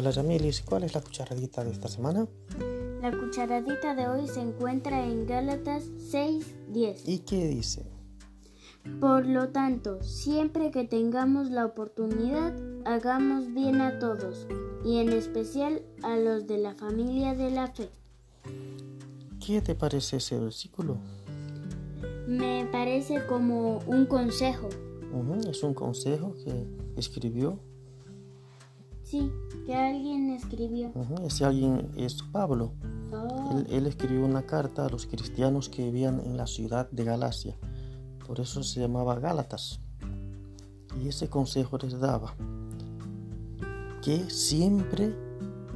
Hola Yamelis, ¿cuál es la cucharadita de esta semana? La cucharadita de hoy se encuentra en Gálatas 6:10. ¿Y qué dice? Por lo tanto, siempre que tengamos la oportunidad, hagamos bien a todos, y en especial a los de la familia de la fe. ¿Qué te parece ese versículo? Me parece como un consejo. Ujú, es un consejo que escribió. Sí, que alguien escribió. ese alguien es Pablo. Oh, Él, él escribió una carta a los cristianos que vivían en la ciudad de Galacia. Por eso se llamaba Gálatas. Y ese consejo les daba que siempre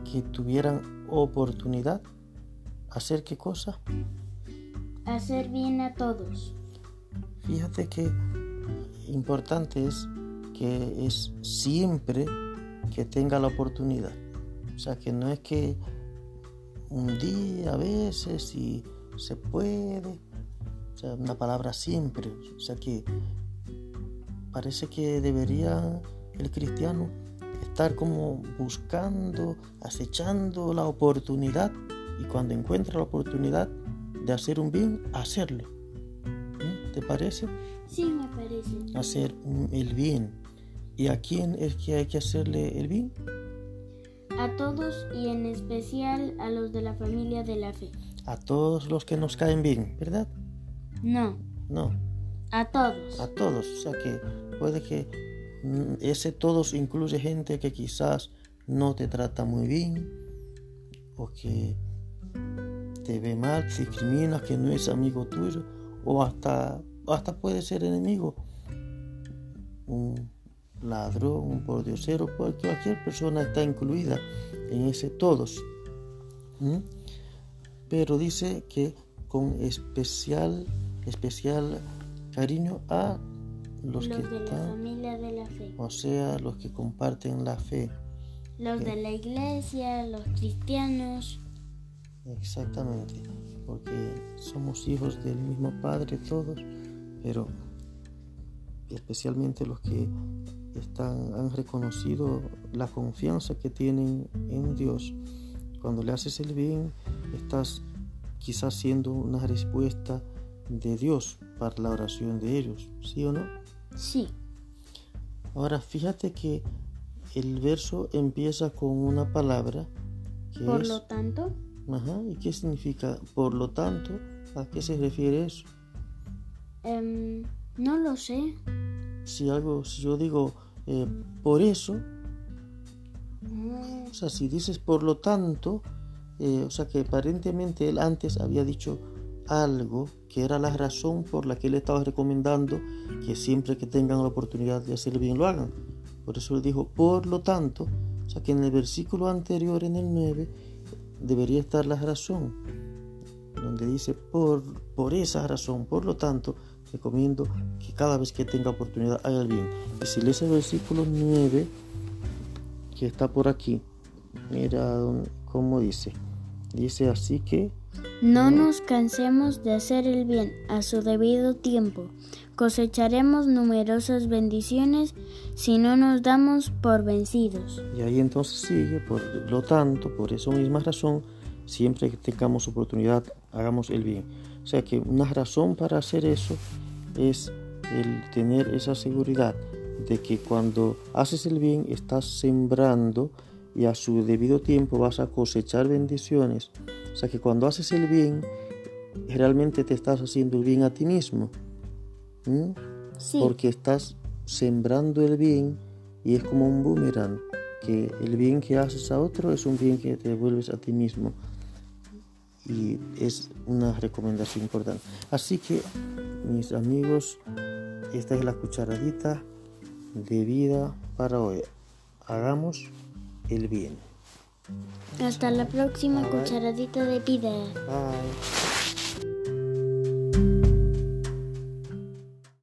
que tuvieran oportunidad, hacer qué cosa. hacer bien a todos. Fíjate que importante es que es siempre que tenga la oportunidad. O sea, que no es que un día, a veces, si se puede. O sea, una palabra siempre. O sea, que parece que debería el cristiano estar como buscando, acechando la oportunidad y cuando encuentra la oportunidad de hacer un bien, hacerlo. ¿Mm? ¿Te parece? Sí, me parece. hacer el bien. ¿Y a quién es que hay que hacerle el bien? A todos y en especial a los de la familia de la fe. A todos los que nos caen bien, ¿verdad? No, No, a todos. a todos. O sea que puede que mm, ese todos incluye gente que quizás no te trata muy bien o que te ve mal, te discrimina, que no es amigo tuyo o hasta, hasta puede ser enemigo. Un ladrón, un pordiosero, cual- cualquier persona está incluida en ese todos. ¿Mm? Pero dice que con especial, especial cariño a los, Los que de la están, familia de la fe. o sea, los que comparten la fe. Los de la iglesia, los cristianos. Exactamente, porque somos hijos del mismo Padre todos, pero especialmente los que están, han reconocido la confianza que tienen en Dios. Cuando le haces el bien, estás quizás siendo una respuesta de Dios para la oración de ellos, ¿sí o no? Sí, Ahora fíjate que el verso empieza con una palabra que por es... lo tanto, Ajá, ¿y qué significa? Por lo tanto, ¿a qué se refiere eso? em, no lo sé. Si algo, si yo digo eh, por eso, Mm, o sea, si dices por lo tanto, eh, o sea que aparentemente él antes había dicho algo que era la razón por la que él estaba recomendando que siempre que tengan la oportunidad de hacer bien lo hagan. Por eso él dijo por lo tanto, o sea que en el versículo anterior, en el 9, debería estar la razón, donde dice por, por esa razón, por lo tanto, recomiendo que cada vez que tenga oportunidad haga el bien. Y si lees el versículo 9, que está por aquí, mira cómo dice. Dice así que, No nos cansemos de hacer el bien a su debido tiempo. Cosecharemos numerosas bendiciones si no nos damos por vencidos. y ahí entonces sigue, por lo tanto, por esa misma razón, siempre que tengamos oportunidad, hagamos el bien. O sea que una razón para hacer eso es el tener esa seguridad de que cuando haces el bien estás sembrando y a su debido tiempo vas a cosechar bendiciones. O sea que cuando haces el bien, realmente te estás haciendo el bien a ti mismo. ¿Mm? Sí, porque estás sembrando el bien y es como un boomerang, que el bien que haces a otro es un bien que te devuelves a ti mismo. Y es una recomendación importante. Así que, mis amigos, esta es la cucharadita de vida para hoy. Hagamos el bien. Hasta la próxima Bye, cucharadita de vida. Bye.